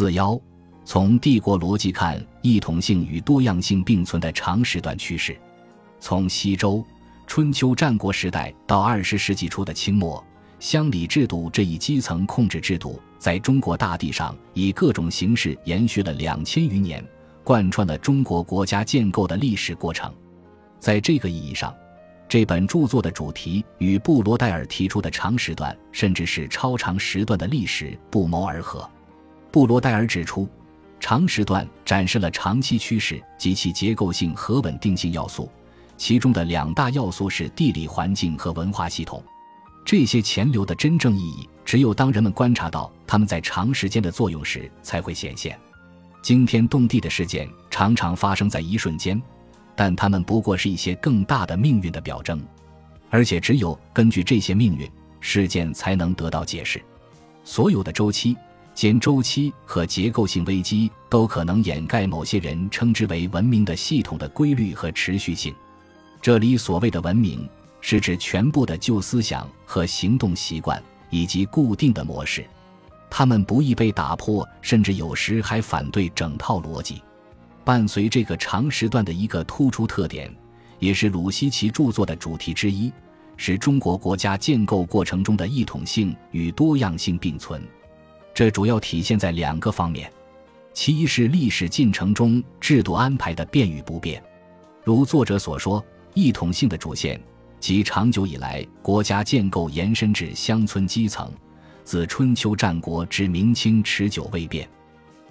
四幺，从帝国逻辑看，一统性与多样性并存的长时段趋势。从西周、春秋战国时代到二十世纪初的清末，乡里制度这一基层控制制度，在中国大地上以各种形式延续了两千余年，贯穿了中国国家建构的历史过程。在这个意义上，这本著作的主题与布罗代尔提出的长时段甚至是超长时段的历史不谋而合。布罗代尔指出，长时段展示了长期趋势及其结构性和稳定性要素。其中的两大要素是地理环境和文化系统，这些潜流的真正意义，只有当人们观察到它们在长时间的作用时才会显现。惊天动地的事件常常发生在一瞬间，但它们不过是一些更大的命运的表征，而且只有根据这些命运事件才能得到解释。所有的周期、间周期和结构性危机都可能掩盖某些人称之为文明的系统的规律和持续性。这里所谓的文明，是指全部的旧思想和行动习惯以及固定的模式，它们不易被打破，甚至有时还反对整套逻辑。伴随这个长时段的一个突出特点，也是鲁西奇著作的主题之一，是中国国家建构过程中的一统性与多样性并存。这主要体现在两个方面，其一是历史进程中制度安排的变与不变，如作者所说。一统性的主线，即长久以来国家建构延伸至乡村基层，自春秋战国至明清持久未变。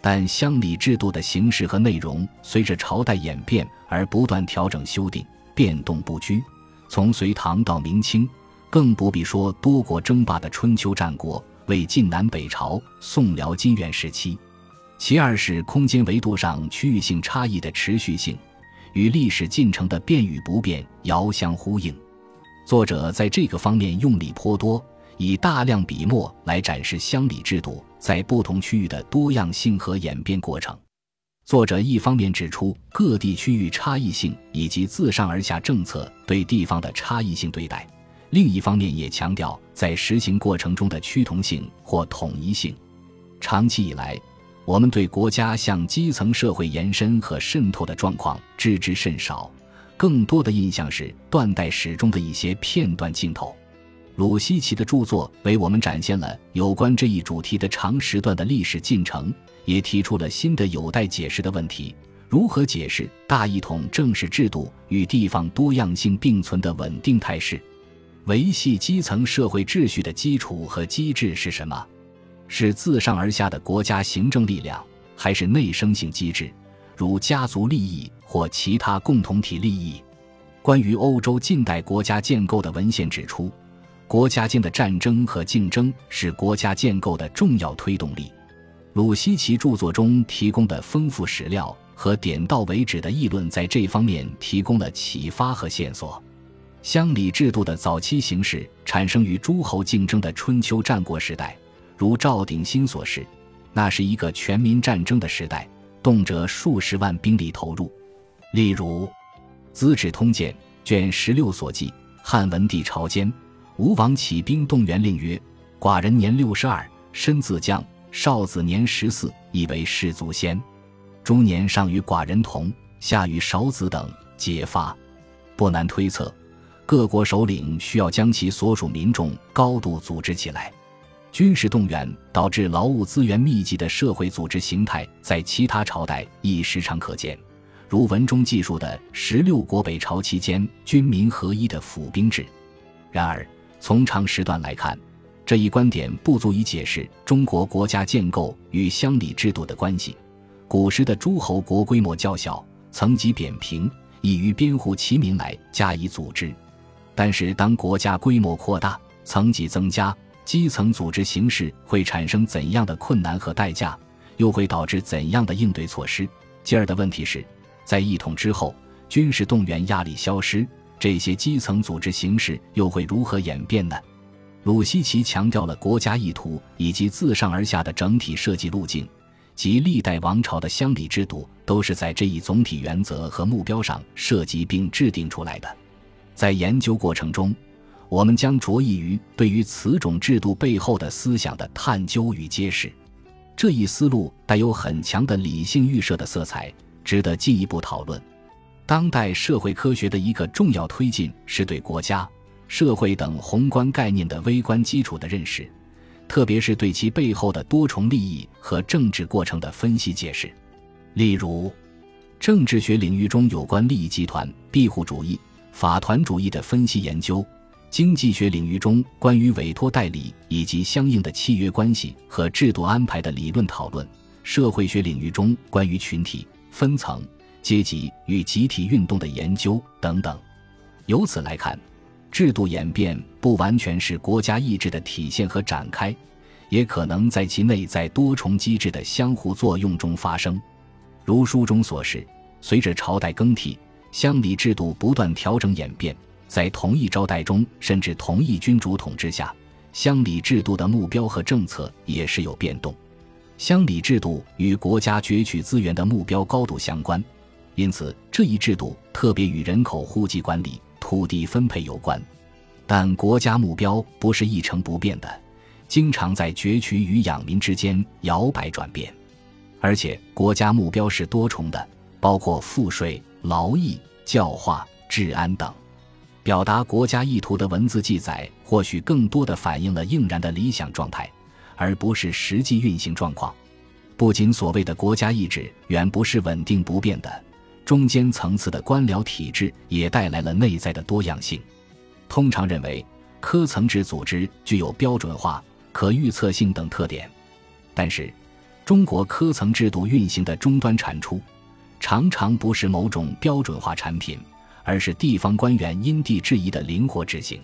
但乡里制度的形式和内容随着朝代演变而不断调整修订，变动不居。从隋唐到明清，更不必说多国争霸的春秋战国，为晋南北朝、宋辽金元时期。其二是空间维度上区域性差异的持续性。与历史进程的变与不变遥相呼应，作者在这个方面用力颇多，以大量笔墨来展示乡里制度在不同区域的多样性和演变过程。作者一方面指出各地区域差异性以及自上而下政策对地方的差异性对待，另一方面也强调在实行过程中的趋同性或统一性。长期以来。我们对国家向基层社会延伸和渗透的状况知之甚少，更多的印象是断代史中的一些片段镜头。鲁西奇的著作为我们展现了有关这一主题的长时段的历史进程，也提出了新的有待解释的问题：如何解释大一统政治制度与地方多样性并存的稳定态势？维系基层社会秩序的基础和机制是什么？是自上而下的国家行政力量，还是内生性机制，如家族利益或其他共同体利益？关于欧洲近代国家建构的文献指出，国家间的战争和竞争是国家建构的重要推动力。鲁西奇著作中提供的丰富史料和点到为止的议论，在这方面提供了启发和线索。乡里制度的早期形式产生于诸侯竞争的春秋战国时代。如赵鼎新所示，那是一个全民战争的时代，动辄数十万兵力投入。例如，《资治通鉴》卷十六所记：汉文帝朝间，吴王起兵动员令曰：“寡人年六十二，身自将；少子年十四，以为士卒先。中年上与寡人同，下与少子等，皆发。”不难推测，各国首领需要将其所属民众高度组织起来。军事动员导致劳务资源密集的社会组织形态，在其他朝代亦时常可见，如文中记述的十六国北朝期间军民合一的府兵制。然而，从长时段来看，这一观点不足以解释中国国家建构与乡里制度的关系。古时的诸侯国规模较小，层级扁平，易于编户齐民来加以组织；但是，当国家规模扩大，层级增加，基层组织形式会产生怎样的困难和代价，又会导致怎样的应对措施？继而的问题是，在一统之后，军事动员压力消失，这些基层组织形式又会如何演变呢？鲁西奇强调了国家意图以及自上而下的整体设计路径，及历代王朝的乡里制度都是在这一总体原则和目标上设计并制定出来的。在研究过程中。我们将着意于对于此种制度背后的思想的探究与揭示。这一思路带有很强的理性预设的色彩，值得进一步讨论。当代社会科学的一个重要推进是对国家、社会等宏观概念的微观基础的认识，特别是对其背后的多重利益和政治过程的分析解释。例如，政治学领域中有关利益集团、庇护主义、法团主义的分析研究。经济学领域中关于委托代理以及相应的契约关系和制度安排的理论讨论；社会学领域中关于群体、分层、阶级与集体运动的研究等等。由此来看，制度演变不完全是国家意志的体现和展开，也可能在其内在多重机制的相互作用中发生。如书中所示，随着朝代更替，乡里制度不断调整演变。在同一朝代中，甚至同一君主统治下，乡里制度的目标和政策也是有变动。乡里制度与国家攫取资源的目标高度相关，因此这一制度特别与人口户籍管理、土地分配有关。但国家目标不是一成不变的，经常在攫取与养民之间摇摆转变。而且国家目标是多重的，包括赋税、劳役、教化、治安等。表达国家意图的文字记载，或许更多的反映了应然的理想状态，而不是实际运行状况。不仅所谓的国家意志远不是稳定不变的，中间层次的官僚体制也带来了内在的多样性。通常认为，科层制组织具有标准化、可预测性等特点，但是，中国科层制度运行的终端产出，常常不是某种标准化产品。而是地方官员因地制宜的灵活执行。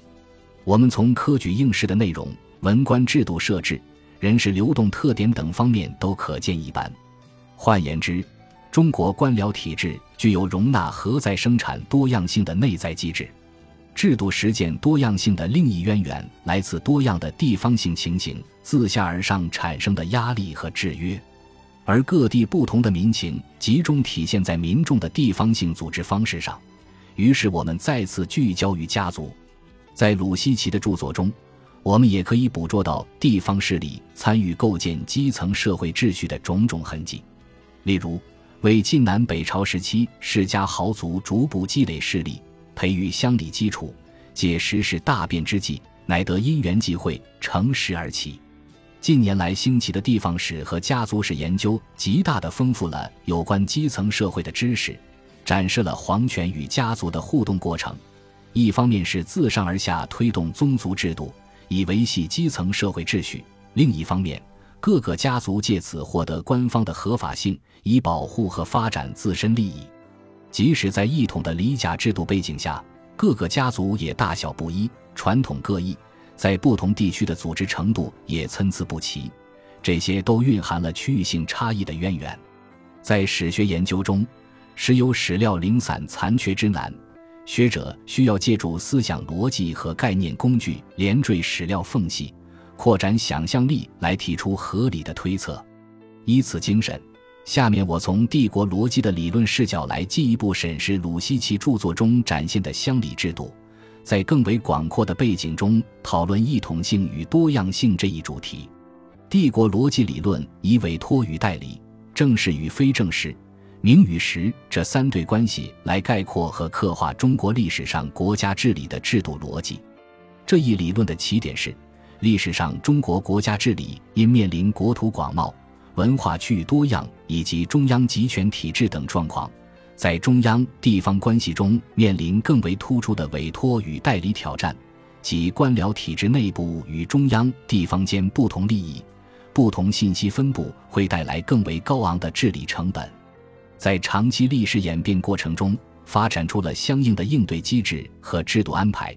我们从科举应试的内容、文官制度设置、人事流动特点等方面都可见一斑。换言之，中国官僚体制具有容纳和在生产多样性的内在机制。制度实践多样性的另一渊源来自多样的地方性情形自下而上产生的压力和制约，而各地不同的民情集中体现在民众的地方性组织方式上。于是，我们再次聚焦于家族。在鲁西奇的著作中，我们也可以捕捉到地方势力参与构建基层社会秩序的种种痕迹。例如，为晋南北朝时期世家豪族逐步积累势力、培育乡里基础，借时势大变之际，乃得因缘际会，乘势而起。近年来兴起的地方史和家族史研究，极大地丰富了有关基层社会的知识。展示了皇权与家族的互动过程，一方面是自上而下推动宗族制度，以维系基层社会秩序；另一方面，各个家族借此获得官方的合法性，以保护和发展自身利益。即使在一统的礼甲制度背景下，各个家族也大小不一，传统各异，在不同地区的组织程度也参差不齐，这些都蕴含了区域性差异的渊源。在史学研究中。时有史料零散残缺之难，学者需要借助思想逻辑和概念工具，连缀史料缝隙，扩展想象力来提出合理的推测。依此精神，下面我从帝国逻辑的理论视角来进一步审视鲁西奇著作中展现的乡里制度，在更为广阔的背景中讨论异统性与多样性这一主题。帝国逻辑理论以委托与代理、正式与非正式。名与实这三对关系来概括和刻画中国历史上国家治理的制度逻辑。这一理论的起点是，历史上中国国家治理因面临国土广袤、文化区域多样以及中央集权体制等状况，在中央地方关系中面临更为突出的委托与代理挑战，即官僚体制内部与中央地方间不同利益、不同信息分布会带来更为高昂的治理成本。在长期历史演变过程中，发展出了相应的应对机制和制度安排，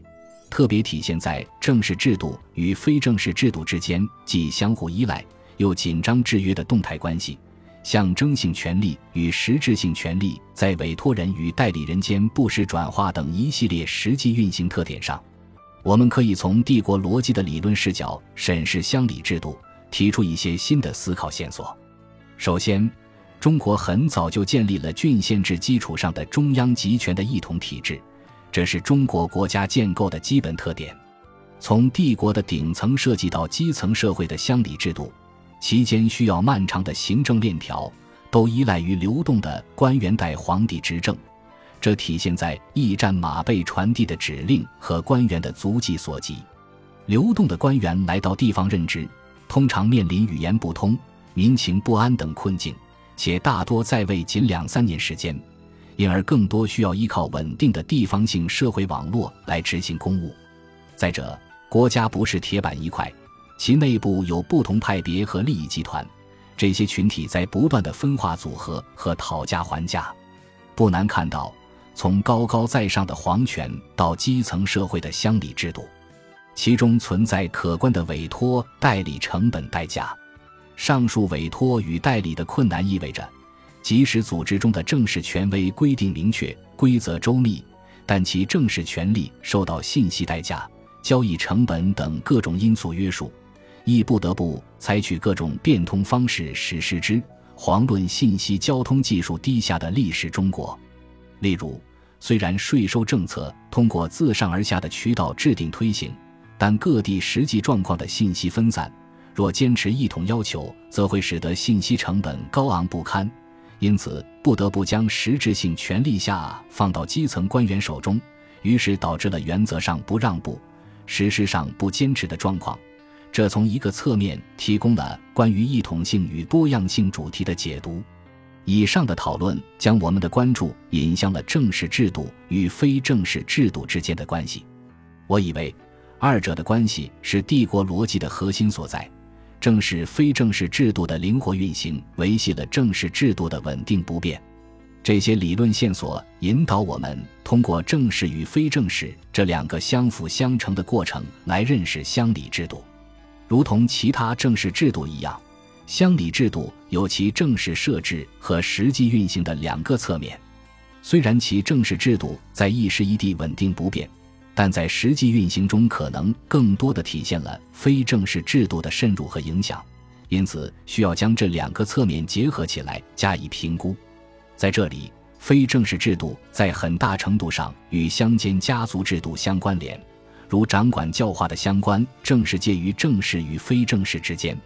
特别体现在正式制度与非正式制度之间既相互依赖又紧张制约的动态关系，象征性权利与实质性权利在委托人与代理人间不时转化等一系列实际运行特点上，我们可以从帝国逻辑的理论视角审视乡里制度，提出一些新的思考线索。首先。中国很早就建立了郡县制基础上的中央集权的一统体制，这是中国国家建构的基本特点。从帝国的顶层设计到基层社会的乡里制度，其间需要漫长的行政链条，都依赖于流动的官员代皇帝执政。这体现在驿站马背传递的指令和官员的足迹所及。流动的官员来到地方任职，通常面临语言不通、民情不安等困境，且大多在位仅两三年时间，因而更多需要依靠稳定的地方性社会网络来执行公务。再者，国家不是铁板一块，其内部有不同派别和利益集团，这些群体在不断的分化组合和讨价还价。不难看到，从高高在上的皇权到基层社会的乡里制度。其中存在可观的委托代理成本代价。上述委托与代理的困难意味着，即使组织中的正式权威规定明确、规则周密，但其正式权力受到信息代价、交易成本等各种因素约束，亦不得不采取各种变通方式实施之。遑论信息交通技术低下的历史中国，例如，虽然税收政策通过自上而下的渠道制定推行。但各地实际状况的信息分散，若坚持一统要求，则会使得信息成本高昂不堪，因此不得不将实质性权力下放到基层官员手中，于是导致了原则上不让步，实施上不坚持的状况。这从一个侧面提供了关于异统性与多样性主题的解读。以上的讨论将我们的关注引向了正式制度与非正式制度之间的关系。我以为。二者的关系是帝国逻辑的核心所在，正是非正式制度的灵活运行维系了正式制度的稳定不变。这些理论线索引导我们通过正式与非正式这两个相辅相成的过程来认识乡里制度。如同其他正式制度一样，乡里制度有其正式设置和实际运行的两个侧面。虽然其正式制度在一时一地稳定不变。但在实际运行中，可能更多的体现了非正式制度的渗入和影响，因此需要将这两个侧面结合起来加以评估。在这里，非正式制度在很大程度上与乡间家族制度相关联，如掌管教化的乡官，正是介于正式与非正式之间。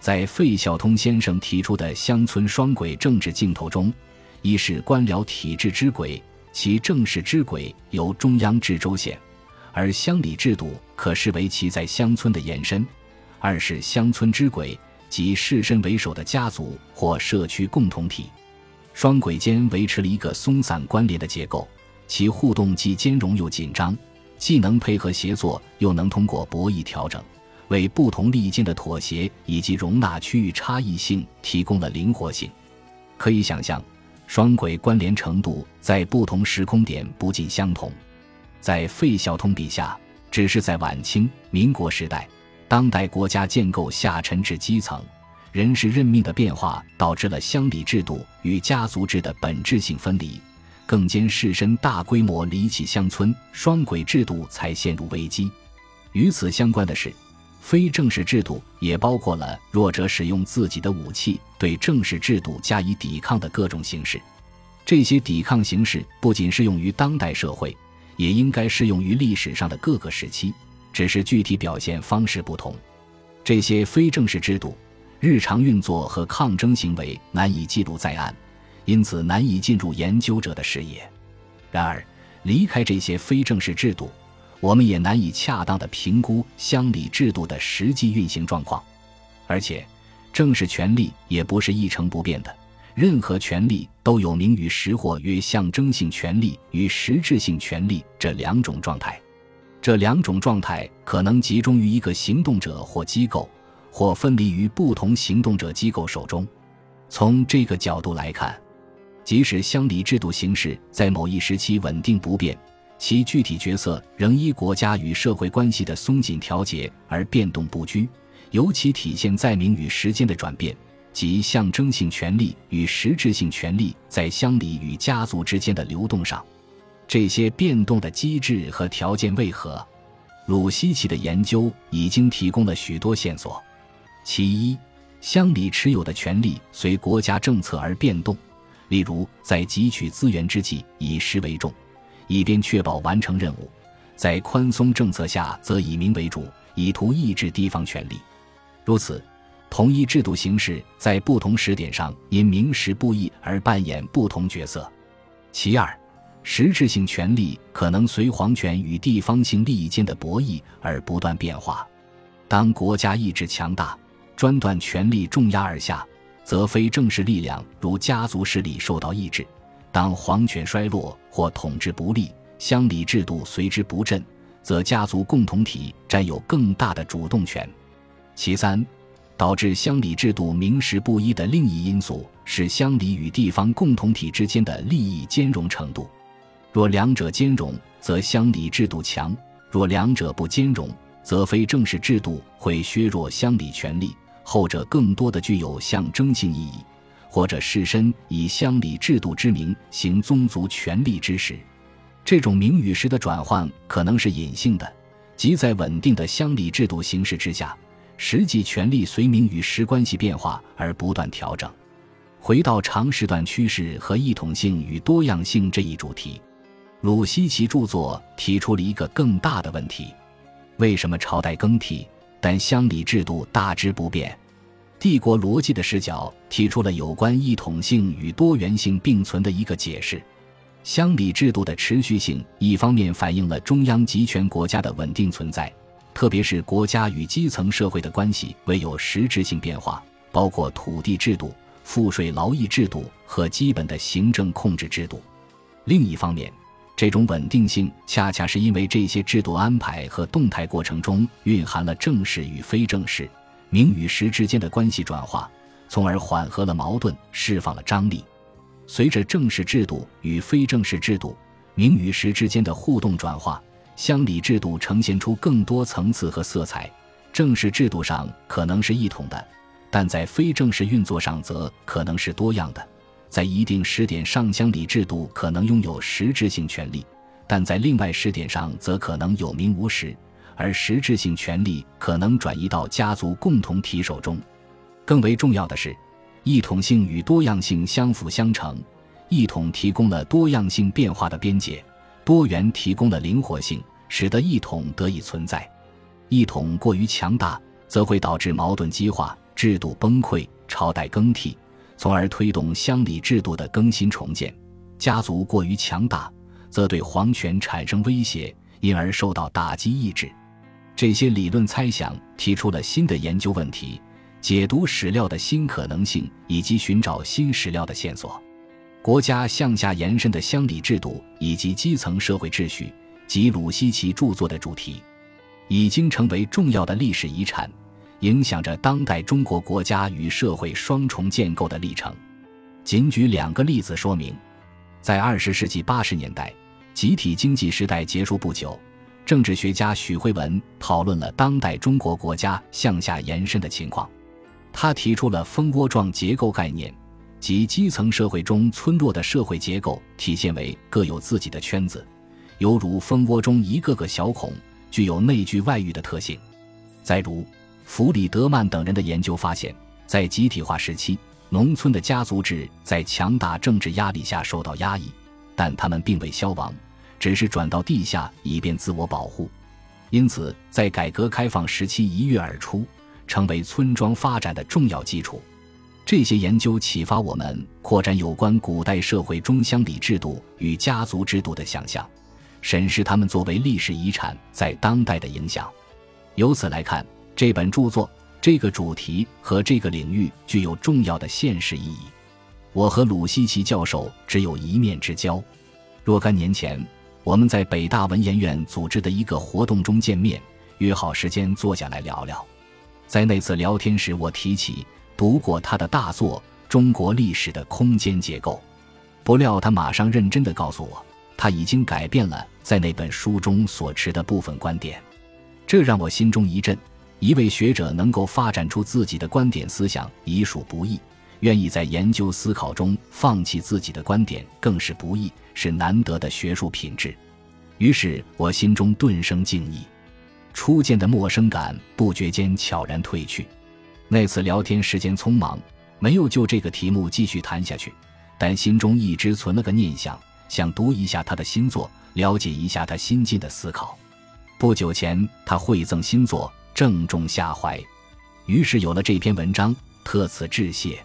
在费孝通先生提出的乡村双轨政治镜头中，一是官僚体制之轨。其正式之轨由中央至州县，而乡里制度可视为其在乡村的延伸；二是乡村之轨，即士绅为首的家族或社区共同体。双轨间维持了一个松散关联的结构，其互动既兼容又紧张，既能配合协作，又能通过博弈调整，为不同利益间的妥协以及容纳区域差异性提供了灵活性。可以想象。双轨关联程度在不同时空点不尽相同，在费孝通笔下，只是在晚清、民国时代，当代国家建构下沉至基层，人事任命的变化导致了乡里制度与家族制的本质性分离，更兼士绅大规模离弃乡村，双轨制度才陷入危机。与此相关的是。非正式制度也包括了弱者使用自己的武器对正式制度加以抵抗的各种形式。这些抵抗形式不仅适用于当代社会，也应该适用于历史上的各个时期，只是具体表现方式不同。这些非正式制度日常运作和抗争行为难以记录在案，因此难以进入研究者的视野。然而，离开这些非正式制度。我们也难以恰当的评估乡里制度的实际运行状况，而且，正式权力也不是一成不变的，任何权力都有名与实或约象征性权力与实质性权力这两种状态，这两种状态可能集中于一个行动者或机构，或分离于不同行动者机构手中。从这个角度来看，即使乡里制度形式在某一时期稳定不变。其具体角色仍依国家与社会关系的松紧调节而变动不居，尤其体现在名与实间的转变，即象征性权利与实质性权利在乡里与家族之间的流动上。这些变动的机制和条件为何？鲁西奇的研究已经提供了许多线索。其一，乡里持有的权利随国家政策而变动，例如在汲取资源之际以实为重。以便确保完成任务，在宽松政策下则以民为主，以图抑制地方权力。如此，同一制度形式在不同时点上因名实不一而扮演不同角色。其二，实质性权力可能随皇权与地方性利益间的博弈而不断变化。当国家意志强大，专断权力重压而下，则非正式力量如家族势力受到抑制；当皇权衰落或统治不力，乡里制度随之不振，则家族共同体占有更大的主动权。其三，导致乡里制度名实不一的另一因素是乡里与地方共同体之间的利益兼容程度。若两者兼容，则乡里制度强；若两者不兼容，则非正式制度会削弱乡里权力，后者更多的具有象征性意义，或者士绅以乡里制度之名行宗族权力之时。这种名与实的转换可能是隐性的，即在稳定的乡里制度形势之下，实际权力随名与实关系变化而不断调整。回到长时段趋势和异统性与多样性这一主题。鲁西奇著作提出了一个更大的问题：为什么朝代更替，但乡里制度大致不变？帝国逻辑的视角提出了有关一统性与多元性并存的一个解释。乡里制度的持续性，一方面反映了中央集权国家的稳定存在，特别是国家与基层社会的关系未有实质性变化，包括土地制度、赋税劳役制度和基本的行政控制制度；另一方面，这种稳定性恰恰是因为这些制度安排和动态过程中蕴含了正式与非正式、名与实之间的关系转化，从而缓和了矛盾，释放了张力。随着正式制度与非正式制度、名与实之间的互动转化，乡里制度呈现出更多层次和色彩。正式制度上可能是一统的，但在非正式运作上则可能是多样的。在一定时点上，乡里制度可能拥有实质性权利，但在另外时点上则可能有名无实，而实质性权利可能转移到家族共同体手中。更为重要的是，一统性与多样性相辅相成，一统提供了多样性变化的边界，多元提供了灵活性，使得一统得以存在。一统过于强大，则会导致矛盾激化、制度崩溃、朝代更替。从而推动乡里制度的更新重建，家族过于强大，则对皇权产生威胁，因而受到打击抑制。这些理论猜想提出了新的研究问题、解读史料的新可能性以及寻找新史料的线索。国家向下延伸的乡里制度以及基层社会秩序，及鲁西奇著作的主题，已经成为重要的历史遗产。影响着当代中国国家与社会双重建构的历程。仅举两个例子说明：在二十世纪八十年代，集体经济时代结束不久，政治学家许辉文讨论了当代中国国家向下延伸的情况。他提出了蜂窝状结构概念，即基层社会中村落的社会结构体现为各有自己的圈子，犹如蜂窝中一个个小孔，具有内聚外遇的特性。再如。弗里德曼等人的研究发现，在集体化时期，农村的家族制在强大政治压力下受到压抑，但他们并未消亡，只是转到地下以便自我保护。因此，在改革开放时期一跃而出，成为村庄发展的重要基础。这些研究启发我们扩展有关古代社会中乡里制度与家族制度的想象，审视他们作为历史遗产在当代的影响。由此来看。这本著作、这个主题和这个领域具有重要的现实意义。我和鲁西奇教授只有一面之交。若干年前，我们在北大文研院组织的一个活动中见面，约好时间坐下来聊聊。在那次聊天时，我提起读过他的大作《中国历史的空间结构》，不料他马上认真地告诉我，他已经改变了在那本书中所持的部分观点。这让我心中一震。一位学者能够发展出自己的观点思想，已属不易；愿意在研究思考中放弃自己的观点，更是不易，是难得的学术品质。于是我心中顿生敬意，初见的陌生感不觉间悄然褪去。那次聊天时间匆忙，没有就这个题目继续谈下去，但心中一直存了个念想，想读一下他的新作，了解一下他新进的思考。不久前，他馈赠新作。正中下怀，于是有了这篇文章，特此致谢。